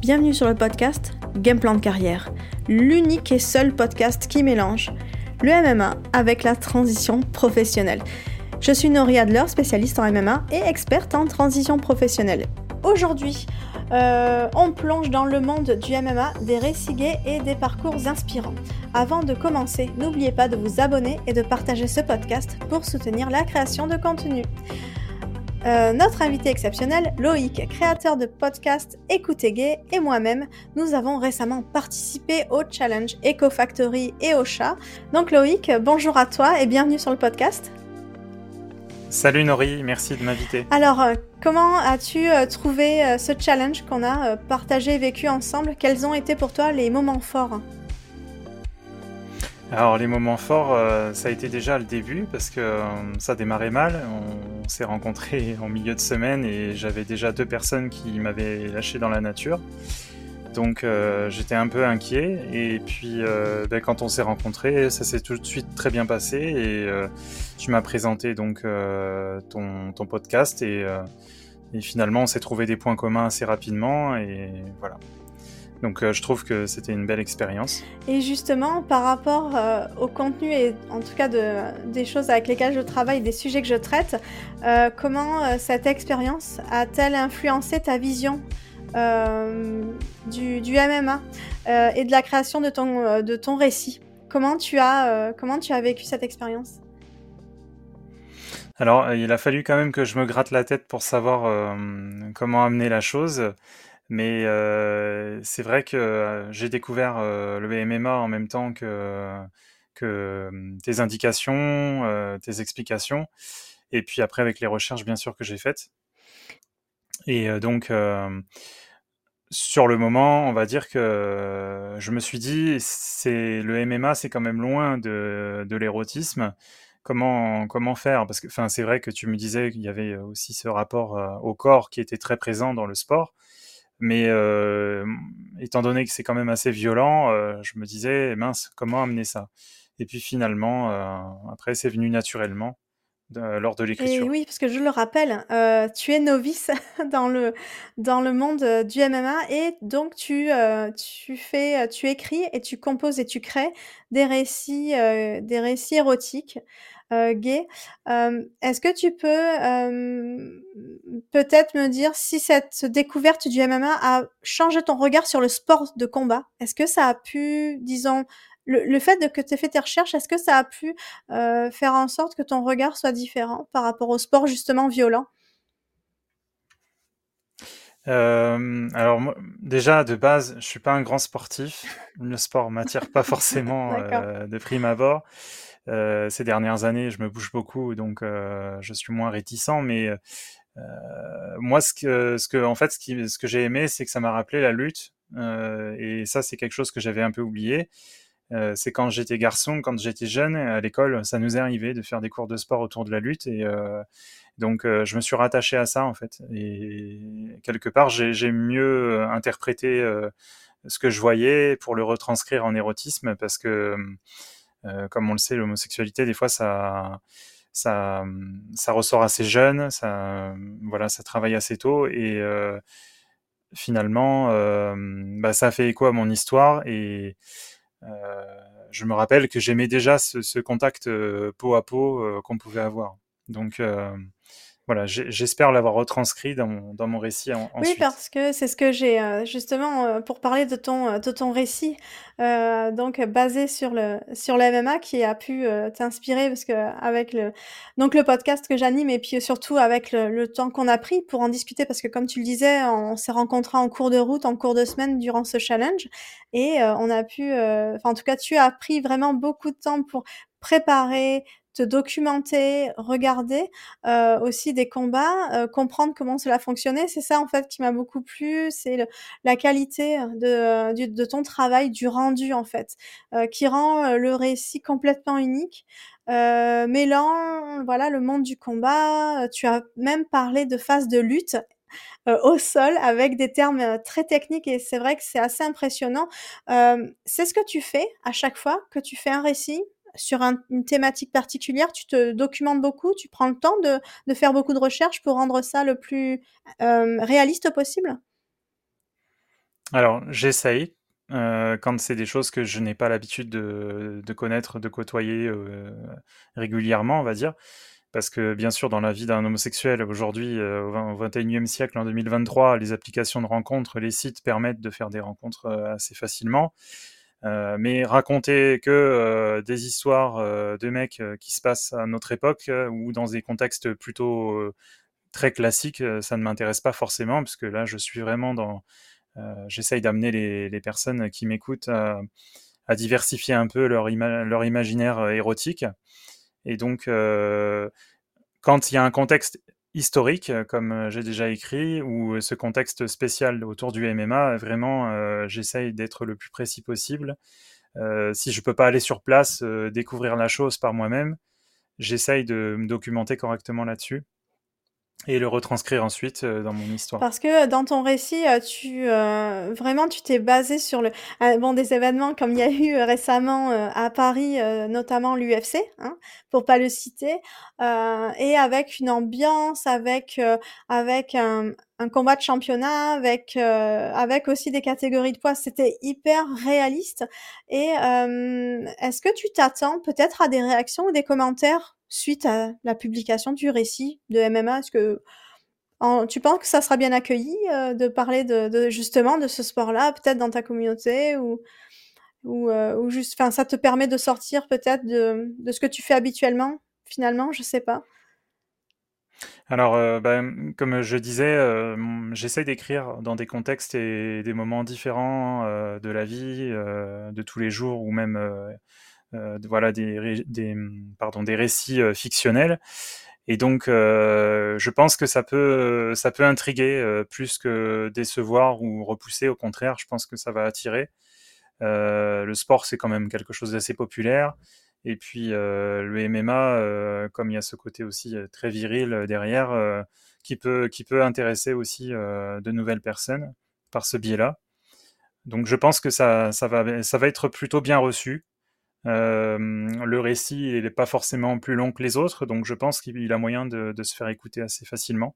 Bienvenue sur le podcast Game Plan de carrière, l'unique et seul podcast qui mélange le MMA avec la transition professionnelle. Je suis Nori Adler, spécialiste en MMA et experte en transition professionnelle. Aujourd'hui, euh, on plonge dans le monde du MMA, des récits et des parcours inspirants. Avant de commencer, n'oubliez pas de vous abonner et de partager ce podcast pour soutenir la création de contenu. Euh, notre invité exceptionnel, Loïc, créateur de podcast Écoutez Gay, et moi-même, nous avons récemment participé au challenge Eco Factory et au chat. Donc Loïc, bonjour à toi et bienvenue sur le podcast. Salut Nori, merci de m'inviter. Alors, euh, comment as-tu euh, trouvé ce challenge qu'on a partagé et vécu ensemble? Quels ont été pour toi les moments forts? Alors les moments forts, euh, ça a été déjà le début parce que euh, ça démarrait mal. On, s'est rencontrés en milieu de semaine et j'avais déjà deux personnes qui m'avaient lâché dans la nature. Donc euh, j'étais un peu inquiet et puis ben, quand on s'est rencontrés, ça s'est tout de suite très bien passé et tu m'as présenté donc ton, podcast et, et finalement on s'est trouvé des points communs assez rapidement et voilà. Donc euh, je trouve que c'était une belle expérience. Et justement, par rapport euh, au contenu et en tout cas de, des choses avec lesquelles je travaille, des sujets que je traite, euh, comment cette expérience a-t-elle influencé ta vision du, du, MMA et de la création de ton, de ton récit? Comment tu, as, comment tu as vécu cette expérience? Alors, il a fallu quand même que je me gratte la tête pour savoir comment amener la chose. Mais euh, c'est vrai que euh, j'ai découvert euh, le MMA en même temps que, que tes indications, tes explications, et puis après avec les recherches bien sûr que j'ai faites. Et donc sur le moment, on va dire que je me suis dit, c'est le MMA, c'est quand même loin de, de l'érotisme. Comment comment faire? Parce que, c'est vrai que tu me disais qu'il y avait aussi ce rapport au corps qui était très présent dans le sport. Mais euh, étant donné que c'est quand même assez violent, euh, je me disais, mince, comment amener ça? Et puis finalement, euh, après, c'est venu naturellement lors de l'écriture. oui, parce que je le rappelle, tu es novice dans le, dans le monde du MMA et donc tu, tu, fais, tu écris et tu composes et tu crées des récits, des récits érotiques euh, gay. Est-ce que tu peux peut-être me dire si cette découverte du MMA a changé ton regard sur le sport de combat? Est-ce que ça a pu, disons, le, fait de que tu aies fait tes recherches, est-ce que ça a pu euh, faire en sorte que ton regard soit différent par rapport au sport justement violent? Alors déjà de base, je suis pas un grand sportif. Le sport m'attire pas forcément euh, de prime abord. Euh, ces dernières années, je me bouge beaucoup, donc euh, je suis moins réticent. Mais euh, moi, ce que, ce que, en fait, ce, que j'ai aimé, c'est que ça m'a rappelé la lutte. et ça, c'est quelque chose que j'avais un peu oublié. C'est quand j'étais garçon, quand j'étais jeune, à l'école, ça nous est arrivé de faire des cours de sport autour de la lutte. Et donc, je me suis rattaché à ça, en fait. Et quelque part, j'ai mieux interprété ce que je voyais pour le retranscrire en érotisme, parce que euh, comme on le sait, l'homosexualité, des fois, ça, ça, ça ressort assez jeune, ça, voilà, ça travaille assez tôt, et euh, finalement, euh, bah, ça fait écho à mon histoire, et je me rappelle que j'aimais déjà ce, ce contact peau à peau qu'on pouvait avoir. Donc, voilà, j'espère l'avoir retranscrit dans mon, dans mon récit en, Oui, parce que c'est ce que j'ai euh, justement euh, pour parler de ton, euh, de ton récit, donc basé sur le, sur le MMA qui a pu t'inspirer parce que avec le, donc le podcast que j'anime et puis surtout avec le, le temps qu'on a pris pour en discuter parce que comme tu le disais, on s'est rencontrés en cours de route, en cours de semaine durant ce challenge et on a pu, enfin en tout cas tu as pris vraiment beaucoup de temps pour préparer, te documenter, regarder euh, aussi des combats, euh, comprendre comment cela fonctionnait. C'est ça en fait qui m'a beaucoup plu, c'est la qualité de, de, ton travail, du rendu en fait, euh, qui rend le récit complètement unique. mêlant voilà le monde du combat, tu as même parlé de phase de lutte au sol avec des termes très techniques et c'est vrai que c'est assez impressionnant. c'est ce que tu fais à chaque fois que tu fais un récit? Sur une thématique particulière, tu te documentes beaucoup, tu prends le temps de, faire beaucoup de recherches pour rendre ça le plus réaliste possible? Alors, j'essaye, quand c'est des choses que je n'ai pas l'habitude de connaître, de côtoyer, régulièrement, on va dire. Parce que bien sûr, dans la vie d'un homosexuel aujourd'hui, au XXIe siècle, en 2023, les applications de rencontres, les sites permettent de faire des rencontres, assez facilement. Mais raconter que, des histoires, de mecs, qui se passent à notre époque, ou dans des contextes plutôt, très classiques, ça ne m'intéresse pas forcément, parce que là, je suis vraiment dans j'essaye d'amener les personnes qui m'écoutent à diversifier un peu leur leur imaginaire, érotique. Et donc quand il y a un contexte historique, comme, j'ai déjà écrit ou ce contexte spécial autour du MMA, vraiment, j'essaye d'être le plus précis possible. si je peux pas aller sur place, découvrir la chose par moi-même, j'essaye de me documenter correctement là-dessus et le retranscrire ensuite, dans mon histoire. Parce que, dans ton récit, tu, vraiment tu t'es basé sur le bon des événements comme il y a eu, récemment, à Paris, notamment l'UFC, hein, pour pas le citer, et avec une ambiance, avec, avec un un combat de championnat, avec, avec aussi des catégories de poids. C'était hyper réaliste et est-ce que tu t'attends peut-être à des réactions ou des commentaires suite à la publication du récit de MMA? Est-ce que tu penses que ça sera bien accueilli, euh, de parler de, justement de ce sport-là, peut-être dans ta communauté ou ou, euh, juste, enfin, ça te permet de sortir peut-être de, de ce que tu fais habituellement, finalement, je sais pas. Alors, euh, ben, comme je disais, j'essaie d'écrire dans des contextes et des moments différents de la vie, de tous les jours, ou même voilà des, des récits euh, fictionnels. Et donc, euh, je pense que ça peut, intriguer plus que décevoir ou repousser. Au contraire, je pense que ça va attirer. le sport, c'est quand même quelque chose d'assez populaire. Et puis le MMA, comme il y a ce côté aussi très viril derrière, qui peut qui peut intéresser aussi de nouvelles personnes par ce biais-là. Donc je pense que ça va être plutôt bien reçu. Euh, le récit n'est pas forcément plus long que les autres, donc je pense qu'il a moyen de, se faire écouter assez facilement.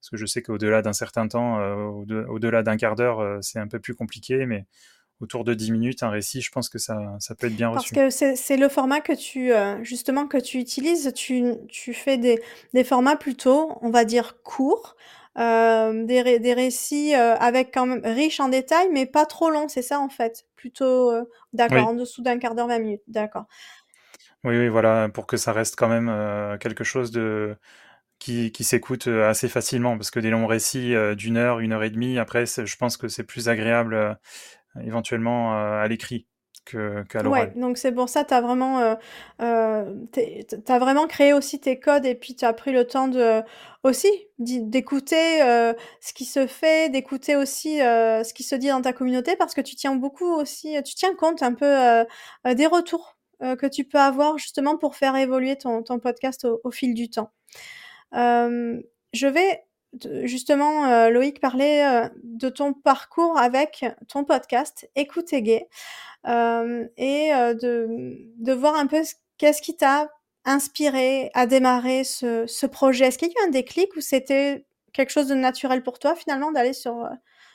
Parce que je sais qu'au-delà d'un certain temps, euh, au-delà d'un quart d'heure, euh, c'est un peu plus compliqué, mais autour de 10 minutes, un récit, je pense que ça, ça peut être bien reçu. Parce que c'est le format que tu, justement, que tu utilises. Tu, tu fais des, des, formats plutôt, on va dire, courts, euh, des, des récits euh, avec quand même riches en détails, mais pas trop longs, c'est ça en fait? Plutôt, d'accord, en dessous d'un quart d'heure, 20 minutes, d'accord. Oui, oui, voilà, pour que ça reste quand même quelque chose de qui, qui s'écoute assez facilement, parce que des longs récits d'une heure, une heure et demie, après, je pense que c'est plus agréable éventuellement à l'écrit qu'à l'oral. Ouais, donc c'est pour ça, tu as vraiment, euh, euh as vraiment créé aussi tes codes et puis tu as pris le temps de aussi d'écouter euh, ce qui se fait, d'écouter aussi euh, ce qui se dit dans ta communauté parce que tu tiens beaucoup aussi, tu tiens compte un peu des retours que tu peux avoir justement pour faire évoluer ton, ton podcast au, au, fil du temps. je vais justement, Loïc parlait de ton parcours avec ton podcast Écoutez Gay et de, de voir un peu qu'est-ce qui t'a inspiré à démarrer ce, ce projet. Est-ce qu'il y a eu un déclic ou c'était quelque chose de naturel pour toi finalement d'aller sur,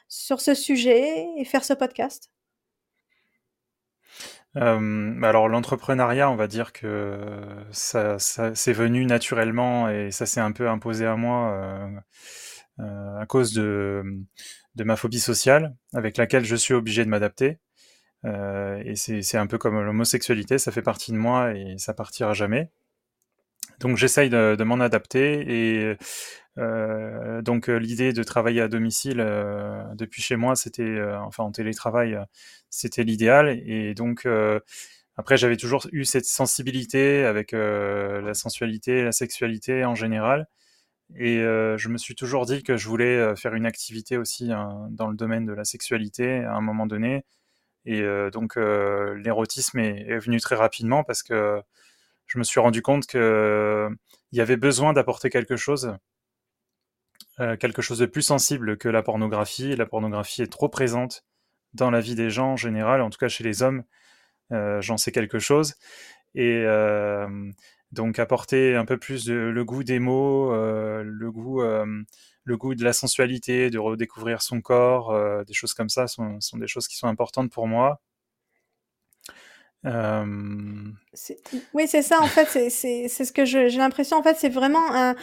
sur ce sujet et faire ce podcast? Alors l'entrepreneuriat, on va dire que ça, ça c'est venu naturellement et ça s'est un peu imposé à moi euh, euh, à cause de, ma phobie sociale avec laquelle je suis obligé de m'adapter. Euh, et c'est un peu comme l'homosexualité, ça fait partie de moi et ça partira jamais. Donc j'essaye de, de m'en adapter et euh, donc l'idée de travailler à domicile euh, depuis chez moi, c'était euh, enfin en télétravail, c'était l'idéal. Et donc après j'avais toujours eu cette sensibilité avec la sensualité, la sexualité en général. Et je me suis toujours dit que je voulais faire une activité aussi hein, dans le domaine de la sexualité à un moment donné. Et donc l'érotisme est, est, venu très rapidement parce que je me suis rendu compte que il y avait besoin d'apporter quelque chose, euh, quelque chose de plus sensible que la pornographie. La pornographie est trop présente dans la vie des gens en général, en tout cas chez les hommes. Euh, J'en sais quelque chose. Et euh, donc apporter un peu plus le goût des mots, le goût, le goût de la sensualité, de redécouvrir son corps, des choses comme ça sont, sont, des choses qui sont importantes pour moi. Oui, c'est ça, en fait, c'est ce que j'ai l'impression, en fait, c'est vraiment un,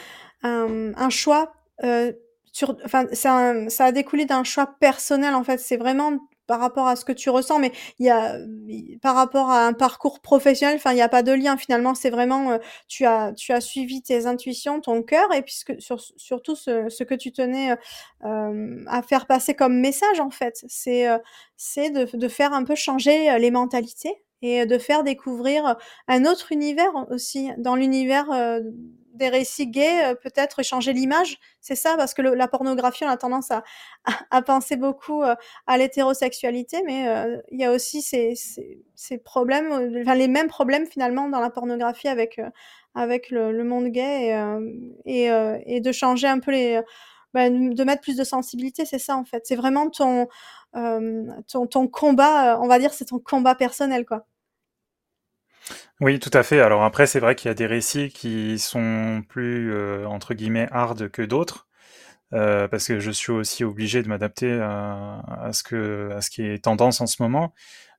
un choix, euh, sur, enfin, ça, ça a découlé d'un choix personnel, en fait. C'est vraiment par rapport à ce que tu ressens, mais il y a par rapport à un parcours professionnel, enfin, il y a pas de lien finalement. C'est vraiment, tu as tu as suivi tes intuitions, ton cœur et puisque sur surtout ce ce que tu tenais, euh, à faire passer comme message en fait. C'est, c'est de de faire un peu changer, les mentalités et de faire découvrir un autre univers aussi. Dans l'univers, des récits gays, peut-être changer l'image, c'est ça? Parce que le la pornographie, on a tendance à à penser beaucoup, à l'hétérosexualité, mais il y a aussi ces ces ces problèmes, enfin les mêmes problèmes finalement dans la pornographie avec, avec le le monde gay et et de changer un peu les, bah, de mettre plus de sensibilité, c'est ça en fait. C'est vraiment ton, ton ton combat, on va dire, c'est ton combat personnel, quoi. Oui, tout à fait. Alors après, c'est vrai qu'il y a des récits qui sont plus, euh, entre guillemets, «hard» que d'autres, euh, parce que je suis aussi obligé de m'adapter à ce qui est tendance en ce moment.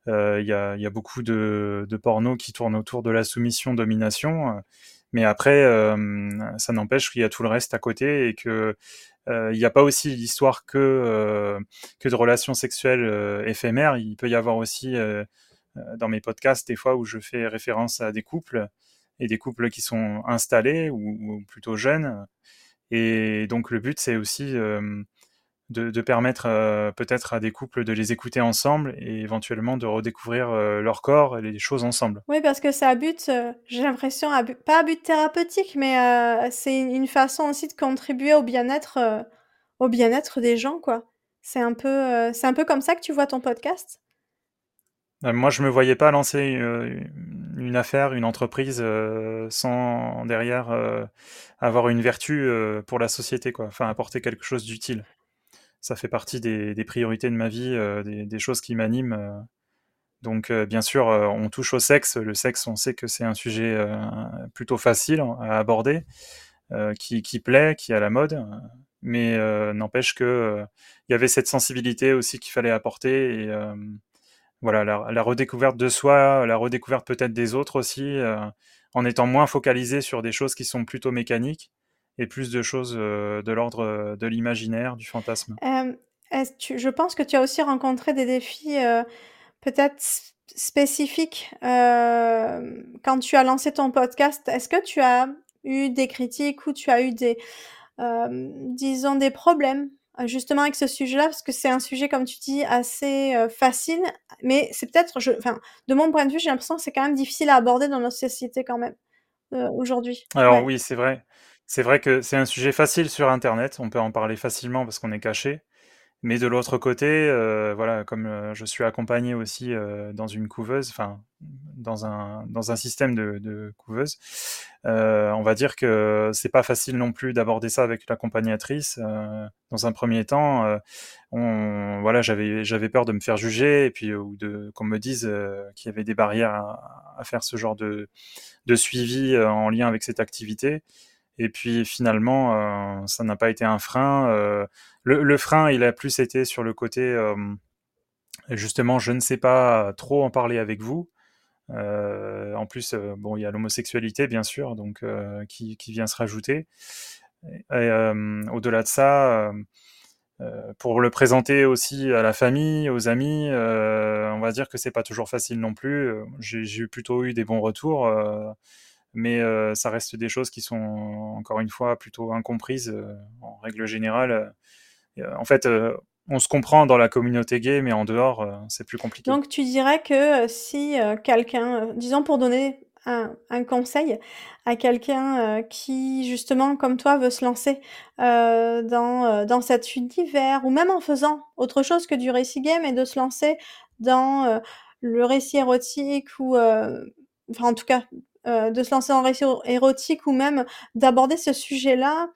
Euh, il y a beaucoup de de pornos qui tournent autour de la soumission-domination, mais après, ça n'empêche qu'il y a tout le reste à côté et que, il n'y a pas aussi l'histoire que, de relations sexuelles, éphémères. Il peut y avoir aussi, dans mes podcasts des fois où je fais référence à des couples et des couples qui sont installés ou, plutôt jeunes. Et donc le but c'est aussi euh, de, permettre euh, peut-être à des couples de les écouter ensemble et éventuellement de redécouvrir leur corps et les choses ensemble. Oui, parce que ça a but, j'ai l'impression, pas à but thérapeutique, mais c'est une façon aussi de contribuer au bien-être, au bien-être des gens, quoi. C'est un peu, c'est un peu comme ça que tu vois ton podcast? euh, moi, je me voyais pas lancer euh, une affaire, une entreprise euh, sans derrière avoir une vertu pour la société, quoi. Enfin, apporter quelque chose d'utile. Ça fait partie des, priorités de ma vie, des, choses qui m'animent. Donc, bien sûr, on touche au sexe. Le sexe, on sait que c'est un sujet plutôt facile à aborder, qui, qui, plaît, qui est à la mode. Mais n'empêche que il y avait cette sensibilité aussi qu'il fallait apporter et voilà, la, redécouverte de soi, la redécouverte peut-être des autres aussi, euh, en étant moins focalisé sur des choses qui sont plutôt mécaniques et plus de choses euh, de l'ordre euh, de l'imaginaire, du fantasme. je pense que tu as aussi rencontré des défis peut-être spécifiques quand tu as lancé ton podcast. Est-ce que tu as eu des critiques ou tu as eu des, disons, des problèmes? euh, justement avec ce sujet-là, parce que c'est un sujet, comme tu dis, assez euh, facile, mais c'est peut-être, enfin, de mon point de vue, j'ai l'impression que c'est quand même difficile à aborder dans notre société quand même, euh, aujourd'hui. Alors oui, c'est vrai. C'est vrai que c'est un sujet facile sur internet, on peut en parler facilement parce qu'on est caché. Mais de l'autre côté, euh, voilà, comme euh, je suis accompagné aussi euh, dans une couveuse, enfin dans un dans un système de, de couveuse, on va dire que c'est pas facile non plus d'aborder ça avec l'accompagnatrice. dans un premier temps, on voilà, j'avais j'avais peur de me faire juger et puis ou de qu'on me dise qu'il y avait des barrières à, à, faire ce genre de de suivi en lien avec cette activité. Et puis finalement, ça n'a pas été un frein le, frein, il a plus été sur le côté, euh, justement, je ne sais pas trop en parler avec vous. Euh, en plus, euh, bon, il y a l'homosexualité, bien sûr, donc qui, vient se rajouter. au-delà de ça, pour le présenter aussi à la famille, aux amis, on va dire que c'est pas toujours facile non plus. J'ai plutôt eu des bons retours, mais ça reste des choses qui sont encore une fois plutôt incomprises en règle générale. Euh, en fait, euh, on se comprend dans la communauté gay, mais en dehors, euh, c'est plus compliqué. Donc, tu dirais que si quelqu'un, disons pour donner un, conseil à quelqu'un qui, justement, comme toi, veut se lancer dans, dans cet univers, ou même en faisant autre chose que du récit gay, mais de se lancer dans le récit érotique, ou, enfin, en tout cas, de se lancer dans le récit érotique, ou même d'aborder ce sujet-là,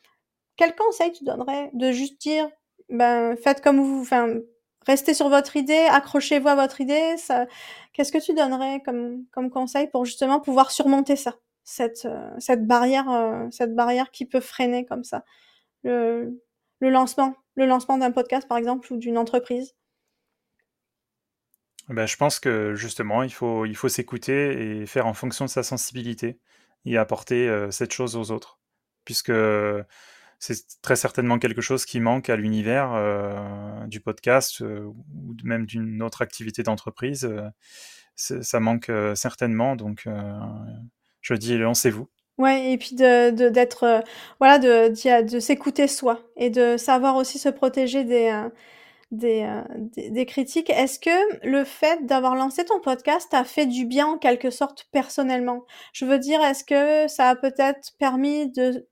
quel conseil tu donnerais De juste dire ben, faites comme vous, enfin, restez sur votre idée, accrochez-vous à votre idée. Qu'est-ce que tu donnerais comme, comme conseil pour justement pouvoir surmonter ça, cette, euh, cette barrière, euh, cette barrière qui peut freiner comme ça, le, le lancement, le lancement d'un podcast par exemple ou d'une entreprise? Ben, je pense que justement, il faut, il faut s'écouter et faire en fonction de sa sensibilité et apporter cette chose aux autres. Puisque c'est très certainement quelque chose qui manque à l'univers du podcast ou même d'une autre activité d'entreprise. ça manque certainement, donc je dis lancez-vous. Ouais, et puis de, d'être, voilà, de, de, s'écouter soi et de savoir aussi se protéger des, euh, des, des, critiques. Est-ce que le fait d'avoir lancé ton podcast a fait du bien en quelque sorte personnellement? Je veux dire, est-ce que ça a peut-être permis de,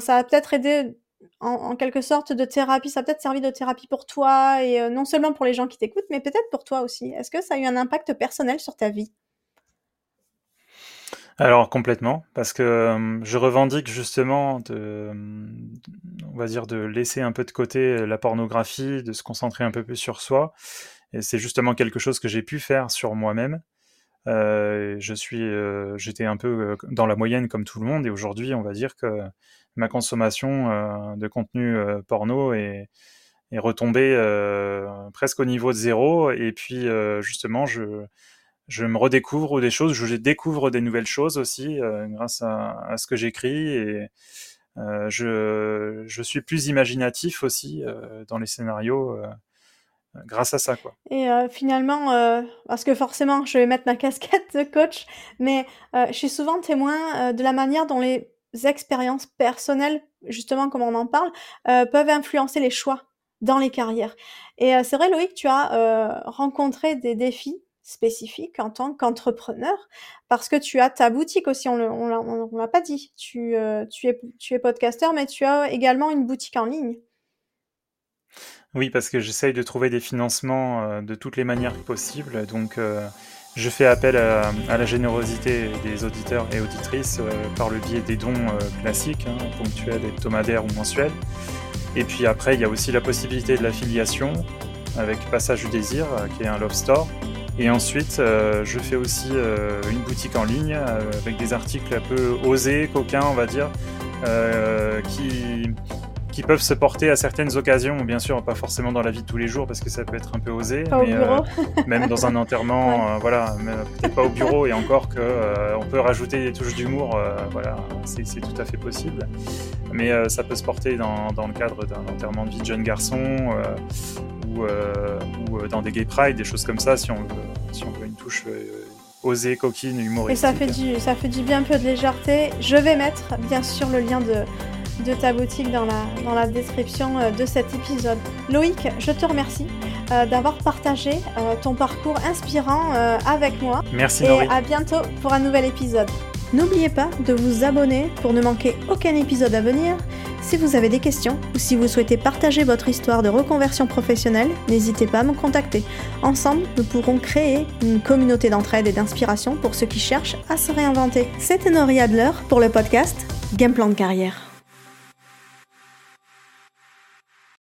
ça a peut-être aidé en, quelque sorte de thérapie, ça a peut-être servi de thérapie pour toi et euh, non seulement pour les gens qui t'écoutent, mais peut-être pour toi aussi. Est-ce que ça a eu un impact personnel sur ta vie? Alors complètement, parce que je revendique justement de, on va dire de laisser un peu de côté la pornographie, de se concentrer un peu plus sur soi. Et c'est justement quelque chose que j'ai pu faire sur moi-même. Euh, je suis, euh, j'étais un peu dans la moyenne comme tout le monde, et aujourd'hui, on va dire que ma consommation de contenu porno est, est retombée presque au niveau de zéro. Et puis justement, je je me redécouvre des choses, je découvre des nouvelles choses aussi euh, grâce à, ce que j'écris et euh, je, je, suis plus imaginatif aussi euh, dans les scénarios grâce à ça quoi. Et finalement, parce que forcément, je vais mettre ma casquette de coach, mais je suis souvent témoin de la manière dont les expériences personnelles, justement comme on en parle, peuvent influencer les choix dans les carrières. Et c'est vrai, Loïc, tu as rencontré des défis spécifique en tant qu'entrepreneur parce que tu as ta boutique aussi, on ne l'a pas dit. Euh, tu, es, tu es podcasteur, mais tu as également une boutique en ligne. Oui, parce que j'essaye de trouver des financements euh, de toutes les manières possibles. Donc, euh, je fais appel à, la générosité des auditeurs et auditrices par le biais des dons classiques, hein, ponctuels, hebdomadaires ou mensuels. Et puis après, il y a aussi la possibilité de l'affiliation avec Passage du Désir, qui est un love store, et ensuite, euh, je fais aussi euh, une boutique en ligne euh, avec des articles un peu osés, coquins, on va dire, qui, qui peuvent se porter à certaines occasions, bien sûr, pas forcément dans la vie de tous les jours parce que ça peut être un peu osé, mais même dans un enterrement, voilà, peut-être pas au bureau et encore que on peut rajouter des touches d'humour, voilà, c'est tout à fait possible. Mais ça peut se porter dans, dans le cadre d'un enterrement de vie de jeune garçon ou, euh, ou euh, dans des gay pride, des choses comme ça, si on veut, si on veut une touche euh, osée, coquine, humoristique. Et ça fait, du, ça fait du bien un peu de légèreté. Je vais mettre bien sûr le lien de, de ta boutique dans la, dans la description de cet épisode. Loïc, je te remercie d'avoir partagé ton parcours inspirant avec moi. Merci Et à bientôt pour un nouvel épisode. N'oubliez pas de vous abonner pour ne manquer aucun épisode à venir si vous avez des questions ou si vous souhaitez partager votre histoire de reconversion professionnelle, n'hésitez pas à me contacter. Ensemble, nous pourrons créer une communauté d'entraide et d'inspiration pour ceux qui cherchent à se réinventer. C'était Nori Adler pour le podcast Game Plan de carrière.